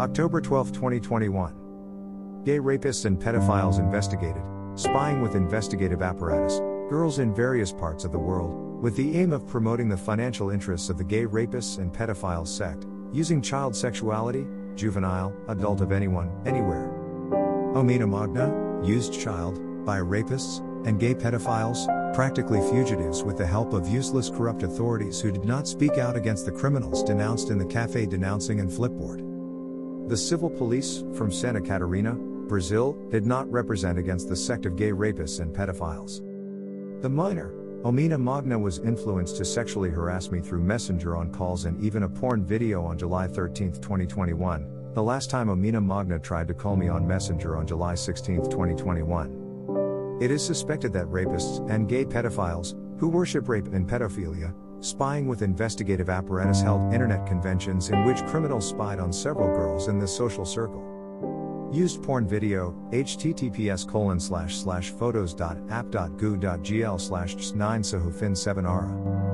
October 12, 2021. Gay rapists and pedophiles investigated, spying with investigative apparatus, girls in various parts of the world, with the aim of promoting the financial interests of the gay rapists and pedophiles sect, using child sexuality, juvenile, adult of anyone, anywhere. Omena Magna, used child, by rapists, and gay pedophiles, practically fugitives with the help of useless corrupt authorities who did not speak out against the criminals denounced in the cafe denouncing and flipboard. The civil police, from Santa Catarina, Brazil, did not represent against the sect of gay rapists and pedophiles. The minor, Omena Magna was influenced to sexually harass me through Messenger on calls and even a porn video on July 13, 2021, the last time Omena Magna tried to call me on Messenger on July 16, 2021. It is suspected that rapists and gay pedophiles, who worship rape and pedophilia, spying with investigative apparatus held internet conventions in which criminals spied on several girls in this social circle. Used porn video, https colon slash slash photos.app.goo.gl slash 9 sahufin 7 ara.